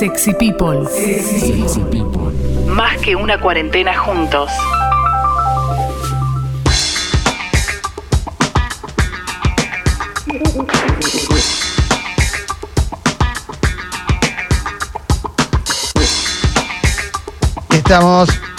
Sexy People. Sexy People. Más que una cuarentena juntos. Estamos.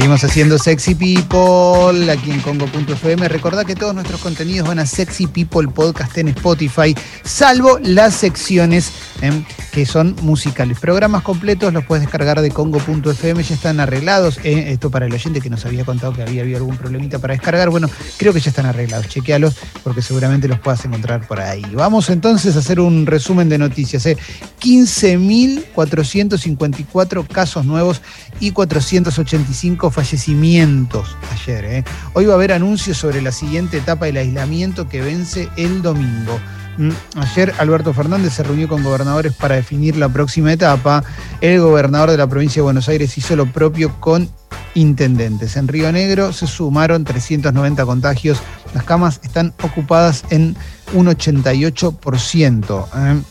Seguimos haciendo Sexy People aquí en Congo.fm. Recordad que todos nuestros contenidos van a Sexy People Podcast en Spotify, salvo las secciones em, que son musicales. Programas completos los puedes descargar de Congo.fm, ya están arreglados. Eh, esto para el oyente que nos había contado que había habido algún problemita para descargar. Bueno, creo que ya están arreglados. Chequealos porque seguramente los puedas encontrar por ahí. Vamos entonces a hacer un resumen de noticias. eh. 15.454 casos nuevos y 485 fallecimientos ayer. eh. Hoy va a haber anuncios sobre la siguiente etapa del aislamiento que vence el domingo. Mm, Ayer Alberto Fernández se reunió con gobernadores para definir la próxima etapa. El gobernador de la provincia de Buenos Aires hizo lo propio con intendentes. En Río Negro se sumaron 390 contagios. Las camas están ocupadas en un 88%. ¿eh?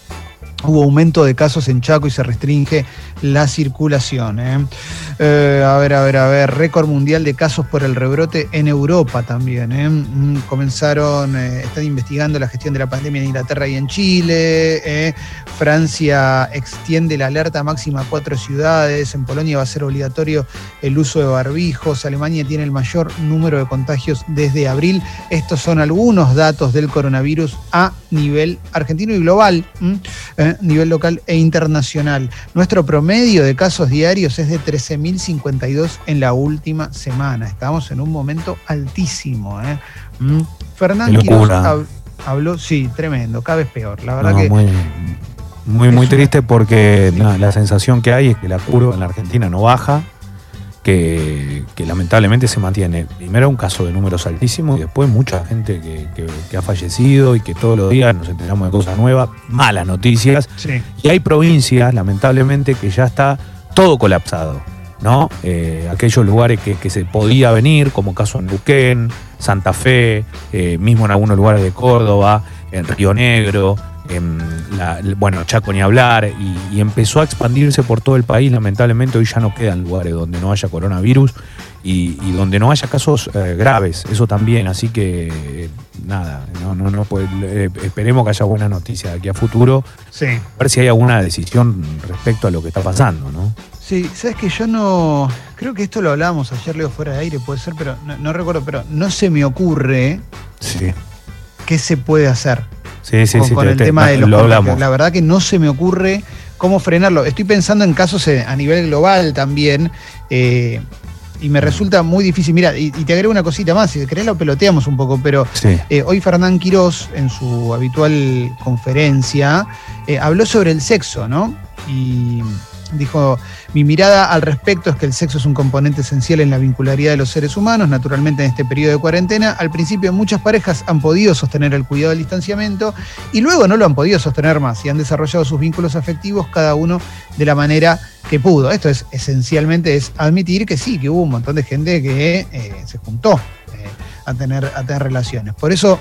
Hubo aumento de casos en Chaco y se restringe la circulación. ¿eh? Eh, a ver, a ver, a ver. Récord mundial de casos por el rebrote en Europa también. ¿eh? Mm, Comenzaron, eh, están investigando la gestión de la pandemia en Inglaterra y en Chile. ¿eh? Francia extiende la alerta máxima a cuatro ciudades. En Polonia va a ser obligatorio el uso de barbijos. Alemania tiene el mayor número de contagios desde abril. Estos son algunos datos del coronavirus a nivel argentino y global. ¿m? Nivel local e internacional. Nuestro promedio de casos diarios es de 13.052 en la última semana. Estamos en un momento altísimo. ¿eh? Mm. Fernán Qué Quiroz locura. hab- habló, sí, tremendo, cada vez peor. La verdad No, que muy, muy, triste porque no, la sensación que hay es que la curva en la Argentina no baja, que, que lamentablemente se mantiene. Primero un caso de números altísimos y después mucha gente que, que- que ha fallecido y que todos los días nos enteramos de cosas nuevas, malas noticias. sí, Y hay provincias, lamentablemente, que ya está todo colapsado. ¿no? Eh, aquellos lugares que, que se podía venir, como caso en Luquén, Santa Fe, eh, mismo en algunos lugares de Córdoba, en Río Negro, en la- bueno, Chaco ni hablar, y, y empezó a expandirse por todo el país. Lamentablemente hoy ya no quedan lugares donde no haya coronavirus y, y donde no haya casos eh, graves, eso también. Así que eh, nada, no, no, eh, esperemos que haya buena noticia de aquí a futuro sí. a ver si hay alguna decisión respecto a lo que está pasando, ¿no? Sí, sabes que yo no. Creo que esto lo hablábamos ayer, Leo, fuera de aire, puede ser, pero no, no recuerdo, pero no se me ocurre Sí. Qué se puede hacer. Sí, sí, con, sí. con te- el te- tema de los lo hablamos. La verdad que no se me ocurre cómo frenarlo. Estoy pensando en casos eh, a nivel global también. eh, y me resulta muy difícil. Mira, y, y te agrego una cosita más, si querés lo peloteamos un poco, pero Sí. eh, hoy Fernán Quirós, en su habitual conferencia, eh, habló sobre el sexo, ¿no? Y dijo, mi mirada al respecto es que el sexo es un componente esencial en la vincularidad de los seres humanos, naturalmente en este periodo de cuarentena. Al principio muchas parejas han podido sostener el cuidado del distanciamiento y luego no lo han podido sostener más y han desarrollado sus vínculos afectivos cada uno de la manera que pudo. Esto es esencialmente es admitir que sí, que hubo un montón de gente que eh, se juntó eh, a, tener, a tener relaciones. Por eso,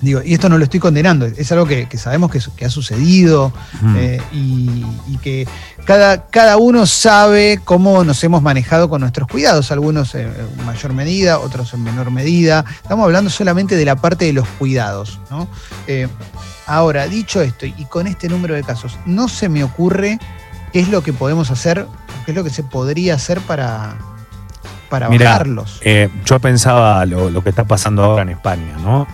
digo, y esto no lo estoy condenando, es algo que, que sabemos que, que ha sucedido Mm. eh, y, y que cada, cada uno sabe cómo nos hemos manejado con nuestros cuidados, algunos en mayor medida, otros en menor medida. Estamos hablando solamente de la parte de los cuidados. ¿no? Eh, ahora, dicho esto, y con este número de casos, no se me ocurre qué es lo que podemos hacer, qué es lo que se podría hacer para, para Mirá, bajarlos. Eh, yo pensaba lo, lo que está pasando ahora en España, ¿no?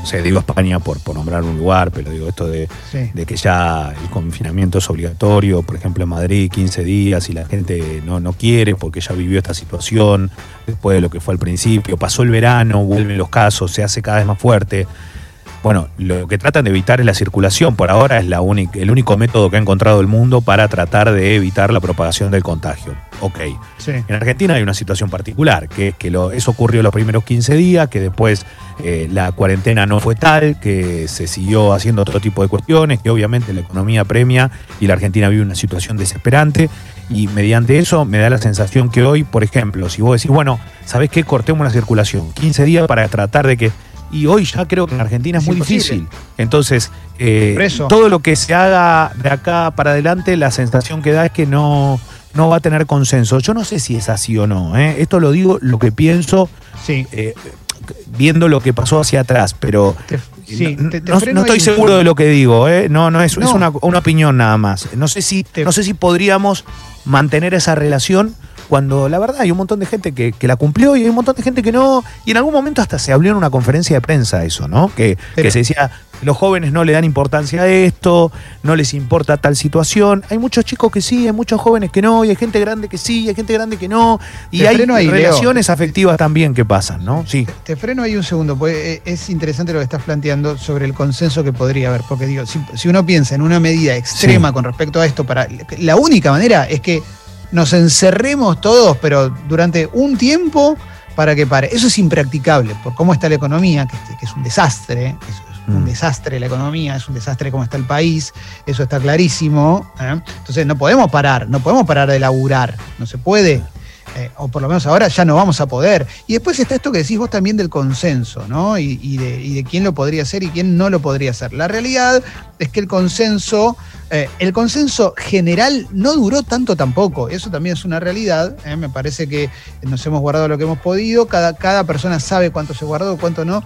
No sé, digo España por, por nombrar un lugar, pero digo esto de, Sí. de que ya el confinamiento es obligatorio, por ejemplo en Madrid 15 días y la gente no, no quiere porque ya vivió esta situación después de lo que fue al principio, pasó el verano, vuelven los casos, se hace cada vez más fuerte. Bueno, lo que tratan de evitar es la circulación, por ahora es la única, el único método que ha encontrado el mundo para tratar de evitar la propagación del contagio. Ok. Sí. En Argentina hay una situación particular, que es que lo- eso ocurrió los primeros 15 días, que después eh, la cuarentena no fue tal, que se siguió haciendo otro tipo de cuestiones, que obviamente la economía premia y la Argentina vive una situación desesperante. Y mediante eso me da la sensación que hoy, por ejemplo, si vos decís, bueno, ¿sabés qué? Cortemos la circulación, 15 días para tratar de que Y hoy ya creo que en Argentina es, Es muy imposible. difícil. Entonces, eh, todo lo que se haga de acá para adelante, la sensación que da es que no, no va a tener consenso. Yo no sé si es así o no. ¿eh? Esto lo digo, lo que pienso, Sí. eh, viendo lo que pasó hacia atrás, pero Te- sí, no, te- te no- freno no estoy seguro de lo que digo, ¿eh? No, no es, es una, una opinión nada más. No sé si, Te- no sé si podríamos mantener esa relación cuando la verdad hay un montón de gente que, que la cumplió y hay un montón de gente que no. Y en algún momento hasta se habló en una conferencia de prensa eso, ¿no? Que, que se decía, los jóvenes no le dan importancia a esto, no les importa tal situación. Hay muchos chicos que sí, hay muchos jóvenes que no, y hay gente grande que sí, y hay gente grande que no. Y Te hay Leo. relaciones afectivas también que pasan, ¿no? Sí. Te freno ahí un segundo, porque eh, es interesante lo que estás planteando sobre el consenso que podría haber, porque digo, si, si uno piensa en una medida extrema Sí. con respecto a esto, para la única manera es que nos encerremos todos, pero durante un tiempo para que pare. Eso es impracticable, por cómo está la economía, que, que es un desastre, es, es un Mm. desastre la economía, es un desastre cómo está el país, eso está clarísimo. ¿eh? Entonces no podemos parar, no podemos parar de laburar, no se puede. Eh, o por lo menos ahora ya no vamos a poder. Y después está esto que decís vos también del consenso, ¿no? Y, de, y de quién lo podría hacer y quién no lo podría hacer. La realidad es que el consenso, eh, el consenso general no duró tanto tampoco. Eso también es una realidad. ¿eh? Me parece que nos hemos guardado lo que hemos podido. Cada, cada persona sabe cuánto se guardó, cuánto no.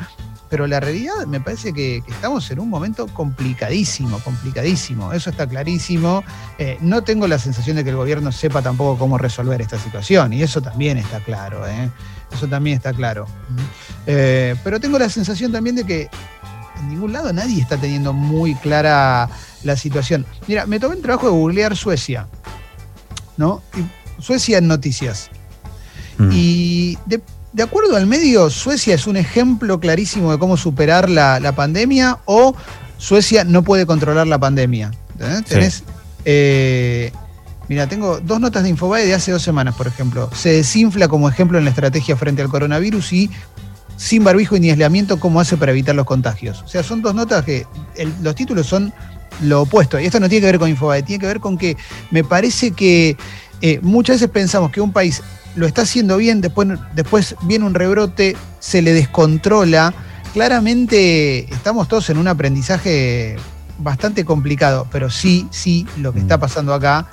Pero la realidad me parece que, que estamos en un momento complicadísimo, complicadísimo. Eso está clarísimo. Eh, no tengo la sensación de que el gobierno sepa tampoco cómo resolver esta situación. Y eso también está claro. ¿eh? Eso también está claro. Eh, pero tengo la sensación también de que en ningún lado nadie está teniendo muy clara la situación. Mira, me tomé el trabajo de googlear Suecia. ¿No? Y Suecia en noticias. Mm. Y de, de acuerdo al medio, Suecia es un ejemplo clarísimo de cómo superar la, la pandemia o Suecia no puede controlar la pandemia. Sí. Tenés, eh, mira, tengo dos notas de Infobae de hace dos semanas, por ejemplo. Se desinfla como ejemplo en la estrategia frente al coronavirus y sin barbijo ni aislamiento, cómo hace para evitar los contagios. O sea, son dos notas que el- los títulos son lo opuesto. Y esto no tiene que ver con Infobae, tiene que ver con que me parece que eh, muchas veces pensamos que un país lo está haciendo bien, después, después viene un rebrote, se le descontrola. Claramente estamos todos en un aprendizaje bastante complicado, pero sí, sí, lo que está pasando acá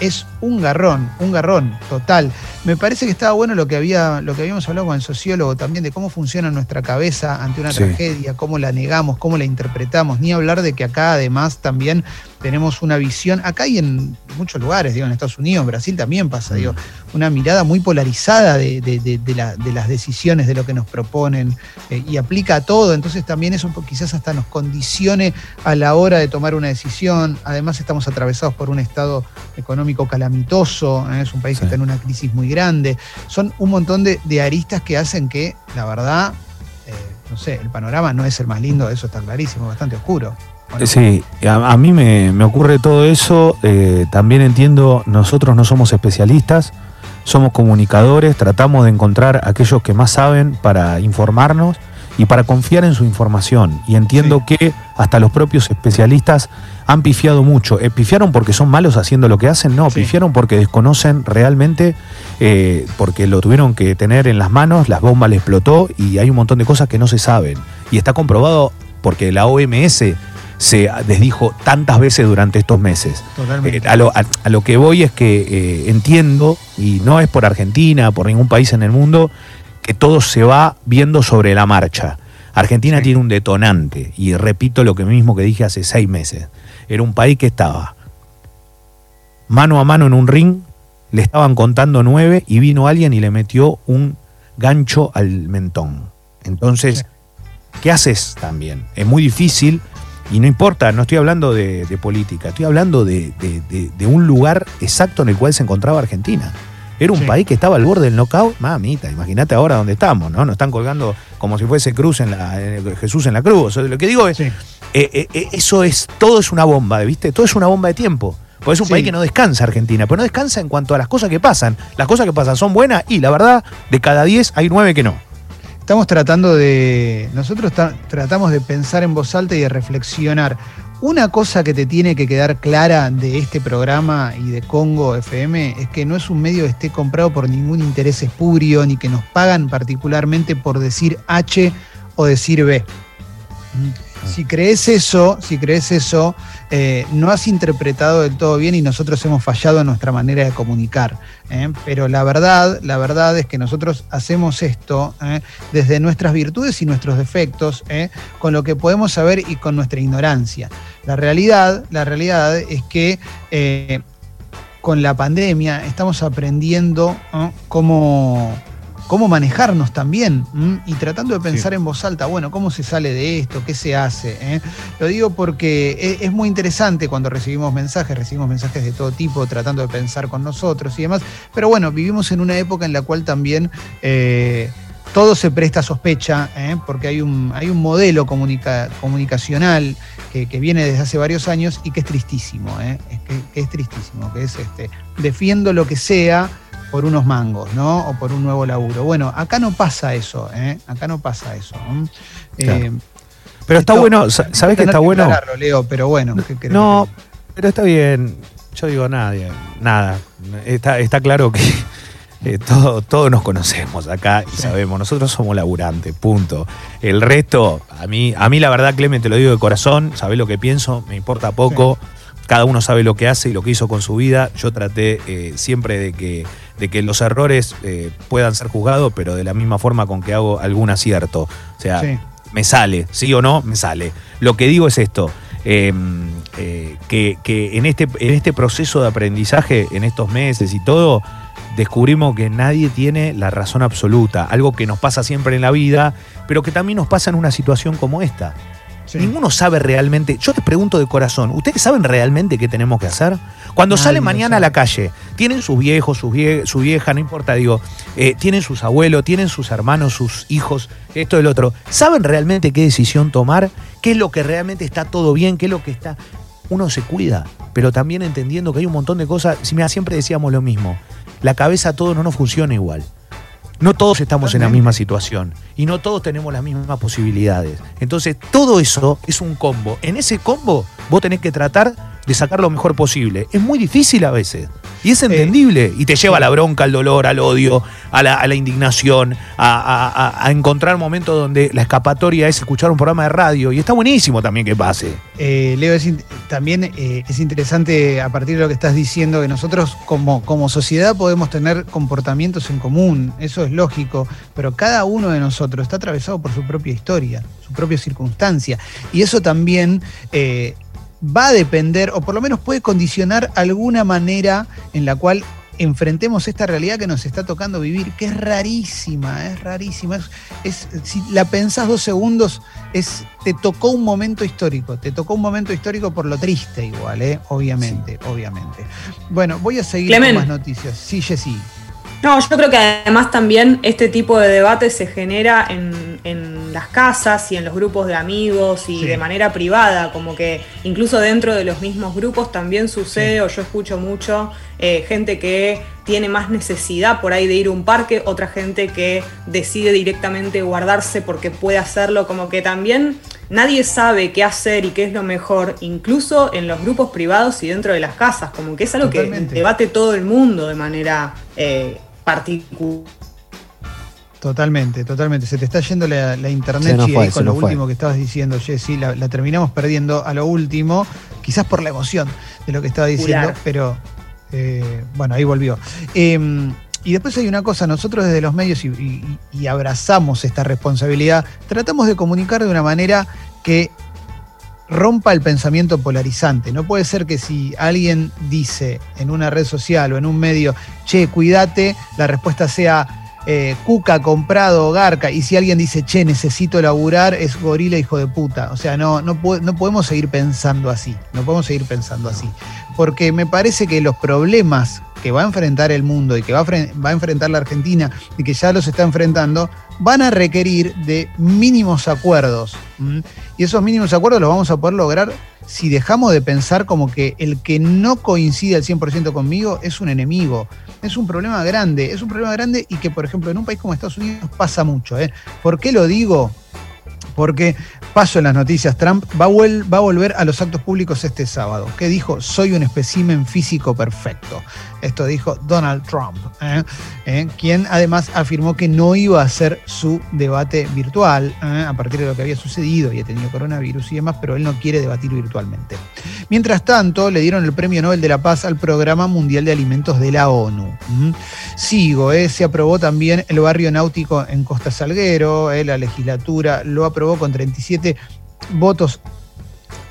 es un garrón, un garrón total. Me parece que estaba bueno lo que, había, lo que habíamos hablado con el sociólogo también de cómo funciona nuestra cabeza ante una Sí. tragedia, cómo la negamos, cómo la interpretamos, ni hablar de que acá además también tenemos una visión, acá y en muchos lugares, digo, en Estados Unidos, en Brasil también pasa, digo, una mirada muy polarizada de, de- de- de la- de las decisiones, de lo que nos proponen, eh, y aplica a todo, entonces también eso quizás hasta nos condicione a la hora de tomar una decisión, además estamos atravesados por un estado económico calamitoso, ¿eh? es un país que está en una crisis muy grande, son un montón de, de aristas que hacen que, la verdad, eh, no sé, el panorama no es el más lindo, eso está clarísimo, bastante oscuro. Sí, a, a mí me, me ocurre todo eso. eh, también entiendo, nosotros no somos especialistas, somos comunicadores, tratamos de encontrar a aquellos que más saben para informarnos y para confiar en su información. Y entiendo que hasta los propios especialistas han pifiado mucho. Eh, ¿Pifiaron porque son malos haciendo lo que hacen? No, Sí. pifiaron porque desconocen realmente, eh, porque lo tuvieron que tener en las manos, las bombas le explotó y hay un montón de cosas que no se saben. Y está comprobado porque la OMS se desdijo tantas veces durante estos meses. Totalmente. Eh, a, lo, a- a lo que voy es que eh, entiendo, y no es por Argentina, por ningún país en el mundo, que todo se va viendo sobre la marcha. Argentina Sí. tiene un detonante, y repito lo que mismo que dije hace seis meses. Era un país que estaba mano a mano en un ring, le estaban contando nueve y vino alguien y le metió un gancho al mentón. Entonces. ¿qué haces también? Es muy difícil y no importa, no estoy hablando de, de política, estoy hablando de, de- un lugar exacto en el cual se encontraba Argentina. Era un Sí. país que estaba al borde del knockout. Mamita, imagínate ahora dónde estamos, ¿no? Nos están colgando como si fuese cruz en la, eh, Jesús en la cruz. O sea, lo que digo es, Sí. Eh, eh, eh, eso es, todo es una bomba, ¿viste? Todo es una bomba de tiempo. Porque es un Sí. país que no descansa Argentina, pero no descansa en cuanto a las cosas que pasan. Las cosas que pasan son buenas y la verdad, de cada 10 hay 9 que no. Estamos tratando de. Nosotros ta- tratamos de pensar en voz alta y de reflexionar. Una cosa que te tiene que quedar clara de este programa y de Congo FM es que no es un medio que esté comprado por ningún interés espurio, ni que nos pagan particularmente por decir H o decir B. Si crees eso, si crees eso, eh, no has interpretado del todo bien y nosotros hemos fallado en nuestra manera de comunicar. ¿eh? Pero la verdad, la verdad es que nosotros hacemos esto ¿eh? desde nuestras virtudes y nuestros defectos, con lo que podemos saber y con nuestra ignorancia. La realidad, la realidad es que con la pandemia estamos aprendiendo cómo cómo manejarnos también y tratando de pensar en voz alta, bueno, ¿cómo se sale de esto? ¿Qué se hace? ¿Eh? Lo digo porque e, es, muy interesante cuando recibimos mensajes, recibimos mensajes de todo tipo tratando de pensar con nosotros y demás, pero bueno, vivimos en una época en la cual también... Eh, todo se presta a sospecha, ¿eh? porque hay un, hay un modelo comunicacional que, viene desde hace varios años y que es tristísimo, es que, es tristísimo, que es este, defiendo lo que sea, por unos mangos, ¿no? O por un nuevo laburo. Bueno, acá no pasa eso, ¿eh? Acá no pasa eso. Eh, pero está bueno, ¿sabes que está bueno? Leo, pero bueno. no, pero está bien. Yo digo nadie, nada. Está, está claro que eh, todos nos conocemos acá y sabemos, nosotros somos laburantes, punto. El resto, a mí, a mí la verdad, Clemente, te lo digo de corazón, sabés lo que pienso, me importa poco. Cada uno sabe lo que hace y lo que hizo con su vida. Yo traté siempre de que de que los errores eh, puedan ser juzgados, pero de la misma forma con que hago algún acierto. O sea, me sale, sí o no, me sale. Lo que digo es esto. Em, eh, que, en, este, en este proceso de aprendizaje, en estos meses y todo, descubrimos que nadie tiene la razón absoluta, algo que nos pasa siempre en la vida, pero que también nos pasa en una situación como esta. Ninguno sabe realmente. Yo te pregunto de corazón, ¿ustedes saben realmente qué tenemos que hacer? Cuando salen mañana a la calle, tienen sus viejos, su vieja, no importa, digo, eh, tienen sus abuelos, tienen sus hermanos, sus hijos, esto el otro. ¿Saben realmente qué decisión tomar? ¿Qué es lo que realmente está todo bien? ¿Qué es lo que está.? Uno se cuida, pero también entendiendo que hay un montón de cosas. Si mira, siempre decíamos lo mismo. La cabeza todo no nos funciona igual. No todos estamos en la misma situación y no todos tenemos las mismas posibilidades. Entonces, todo eso es un combo. En ese combo, vos tenés que tratar de sacar lo mejor posible. Es muy difícil a veces. Y es entendible. y te lleva a la bronca, al dolor, al odio, a la, indignación, a, encontrar momentos donde la escapatoria es escuchar un programa de radio. Y está buenísimo también que pase. Eh, Leo, también eh, es interesante a partir de lo que estás diciendo que nosotros como, como sociedad podemos tener comportamientos en común. Eso es lógico. Pero cada uno de nosotros está atravesado por su propia historia, su propia circunstancia. Y eso también eh, va a depender, o por lo menos puede condicionar alguna manera en la cual enfrentemos esta realidad que nos está tocando vivir, que es rarísima, es rarísima. Es, si la pensás dos segundos, es, te tocó un momento histórico, te tocó un momento histórico por lo triste igual, ¿eh? obviamente, obviamente. Bueno, voy a seguir con más noticias. Sí, Jessy. No, yo creo que además también este tipo de debate se genera en, en las casas y en los grupos de amigos y de manera privada, como que incluso dentro de los mismos grupos también sucede, o yo escucho mucho eh, gente que tiene más necesidad por ahí de ir a un parque, otra gente que decide directamente guardarse porque puede hacerlo, como que también nadie sabe qué hacer y qué es lo mejor, incluso en los grupos privados y dentro de las casas, como que es algo que debate todo el mundo de manera eh, particular. Totalmente, totalmente. Se te está yendo la, internet con lo último que estabas diciendo, Jessy. La, la, terminamos perdiendo a lo último, quizás por la emoción de lo que estaba diciendo, pero eh, bueno, ahí volvió. Em, y después hay una cosa, nosotros desde los medios y, abrazamos esta responsabilidad, tratamos de comunicar de una manera que rompa el pensamiento polarizante. No puede ser que si alguien dice en una red social o en un medio, che, cuídate, la respuesta sea, eh, Cuca comprado Garca, y si alguien dice, che, necesito laburar, es gorila hijo de puta. O sea, no, no, podemos seguir pensando así, no podemos seguir pensando así. Porque me parece que los problemas que va a enfrentar el mundo y que va a enfrentar la Argentina y que ya los está enfrentando, van a requerir de mínimos acuerdos. Y esos mínimos acuerdos los vamos a poder lograr si dejamos de pensar como que el que no coincide al 100% conmigo es un enemigo. Es un problema grande, es un problema grande y que, por ejemplo, en un país como Estados Unidos pasa mucho. ¿eh? ¿Por qué lo digo? Porque paso en las noticias, Trump va a, volver a los actos públicos este sábado. ¿Qué dijo? Soy un espécimen físico perfecto. Esto dijo Donald Trump, ¿eh? ¿Eh? quien además afirmó que no iba a hacer su debate virtual ¿eh? a partir de lo que había sucedido y ha tenido coronavirus y demás, pero él no quiere debatir virtualmente. Mientras tanto, le dieron el Premio Nobel de la Paz al Programa Mundial de Alimentos de la ONU. Sigo, se aprobó también el barrio náutico en Costa Salguero, la legislatura lo aprobó con 37 votos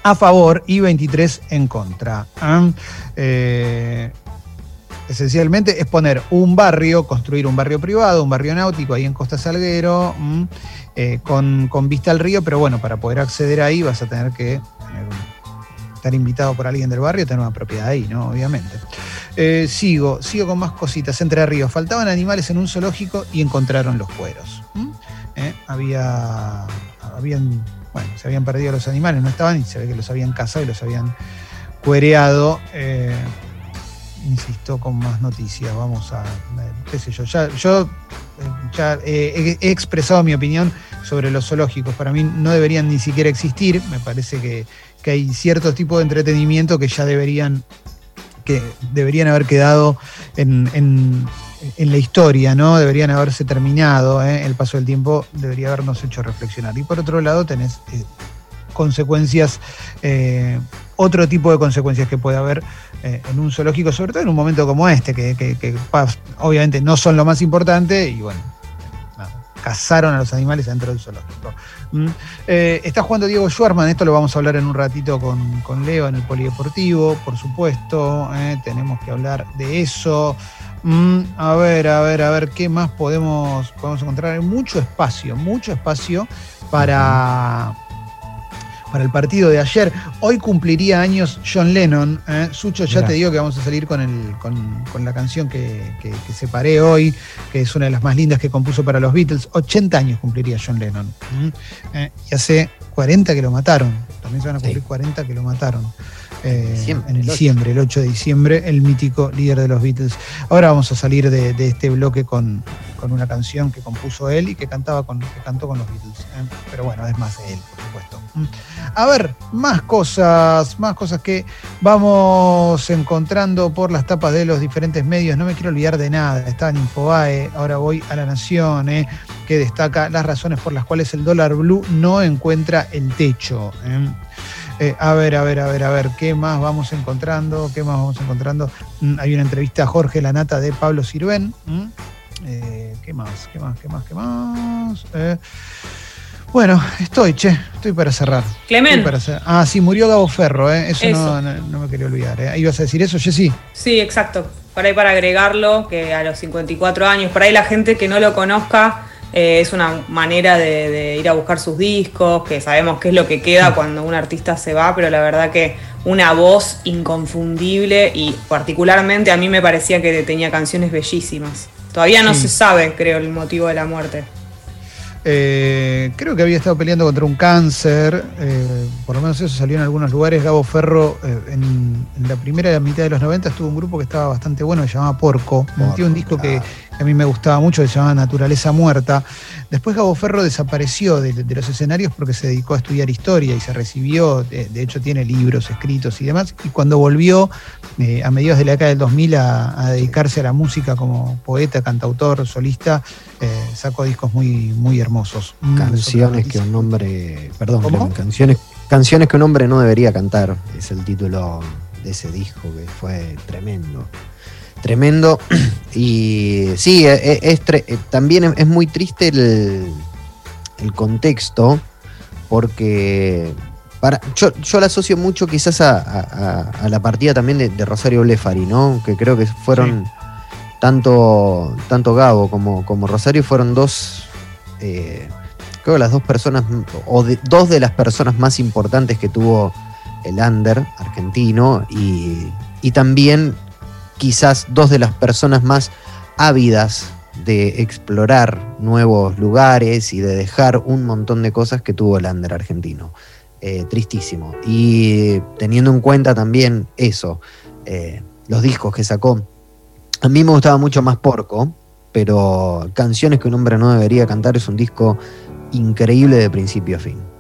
a favor y 23 en contra. Eh, esencialmente es poner un barrio, construir un barrio privado, un barrio náutico ahí en Costa Salguero, eh, con, vista al río, pero bueno, para poder acceder ahí vas a tener que estar invitado por alguien del barrio, tener una propiedad ahí, ¿no? Obviamente. Eh, sigo, sigo con más cositas. Entre ríos, faltaban animales en un zoológico y encontraron los cueros. Había, habían bueno, se habían perdido los animales, no estaban y se ve que los habían cazado y los habían cuereado. Eh, insisto, con más noticias. Vamos a, qué sé yo, ya, yo eh, ya he, expresado mi opinión sobre los zoológicos. Para mí no deberían ni siquiera existir. Me parece que, hay ciertos tipos de entretenimiento que ya deberían, que deberían haber quedado en la historia, ¿no? Deberían haberse terminado, ¿eh? el paso del tiempo debería habernos hecho reflexionar. Y por otro lado tenés eh, consecuencias, eh, otro tipo de consecuencias que puede haber en un zoológico, sobre todo en un momento como este, que, obviamente no son lo más importante y bueno, cazaron a los animales dentro del zoológico. ¿Mm? está jugando Diego Schwarman, esto lo vamos a hablar en un ratito con, con Leo en el Polideportivo, por supuesto, tenemos que hablar de eso. Mm, a ver, a ver, a ver, ¿qué más podemos, podemos encontrar? Hay mucho espacio, mucho espacio para, para el partido de ayer. Hoy cumpliría años John Lennon. ¿eh? Sucho, ya te digo que vamos a salir con, el, con, la canción que, que, separé hoy, que es una de las más lindas que compuso para los Beatles. 80 años cumpliría John Lennon. ¿eh? y hace 40 que lo mataron. También se van a cumplir 40 que lo mataron. Eh, en el diciembre, el 8 de diciembre, el mítico líder de los Beatles. Ahora vamos a salir de, este bloque con, una canción que compuso él y que cantaba con, que cantó con los Beatles. ¿eh? Pero bueno, es más de él, por supuesto. Mm. A ver, más cosas, más cosas que vamos encontrando por las tapas de los diferentes medios. No me quiero olvidar de nada. Estaba en Infobae, ahora voy a La Nación, ¿eh? que destaca las razones por las cuales el dólar blue no encuentra el techo. Eh, a ver, a ver, a ver, a ver, ¿qué más vamos encontrando? ¿Qué más vamos encontrando? Mm, hay una entrevista a Jorge Lanata de Pablo Sirven. Eh, ¿Qué más? ¿Qué más? ¿Qué más? ¿Qué más? Eh, bueno, estoy, che, estoy para cerrar. Clemente. Ah, sí, murió Gabo Ferro, ¿eh? Eso, No, me quería olvidar. ¿eh? ¿Ibas a decir eso, Jessy? Sí, exacto. Por ahí para agregarlo, que a los 54 años, por ahí la gente que no lo conozca eh, es una manera de, ir a buscar sus discos, que sabemos qué es lo que queda cuando un artista se va, pero la verdad que una voz inconfundible y particularmente a mí me parecía que tenía canciones bellísimas. Todavía no se sabe, creo, el motivo de la muerte. Eh, creo que había estado peleando contra un cáncer, eh, por lo menos eso salió en algunos lugares. Gabo Ferro, en, la primera mitad de los 90 estuvo un grupo que estaba bastante bueno, que se llamaba Porco. Porco un disco que a mí me gustaba mucho, que se llamaba Naturaleza Muerta. Después Gabo Ferro desapareció de, los escenarios porque se dedicó a estudiar historia y se recibió, de, hecho tiene libros escritos y demás, y cuando volvió eh, a mediados de la década del 2000 a, dedicarse a la música como poeta, cantautor, solista, eh, sacó discos muy, muy hermosos. Mm, canciones que un hombre, perdón, canciones, canciones que un hombre no debería cantar, es el título de ese disco que fue tremendo tremendo. Y sí, e, e, es, eh, también es muy triste el, contexto, porque para, yo, yo la asocio mucho quizás a, la partida también de, Rosario Blefari, ¿no? Que creo que fueron tanto, tanto Gabo como, como Rosario fueron dos, eh, creo que las dos personas, o dos de las personas más importantes que tuvo el under argentino y, y también quizás dos de las personas más ávidas de explorar nuevos lugares y de dejar un montón de cosas que tuvo el argentino. Eh, tristísimo. Y teniendo en cuenta también eso, eh, los discos que sacó. A mí me gustaba mucho más Porco, pero Canciones que un hombre no debería cantar es un disco increíble de principio a fin.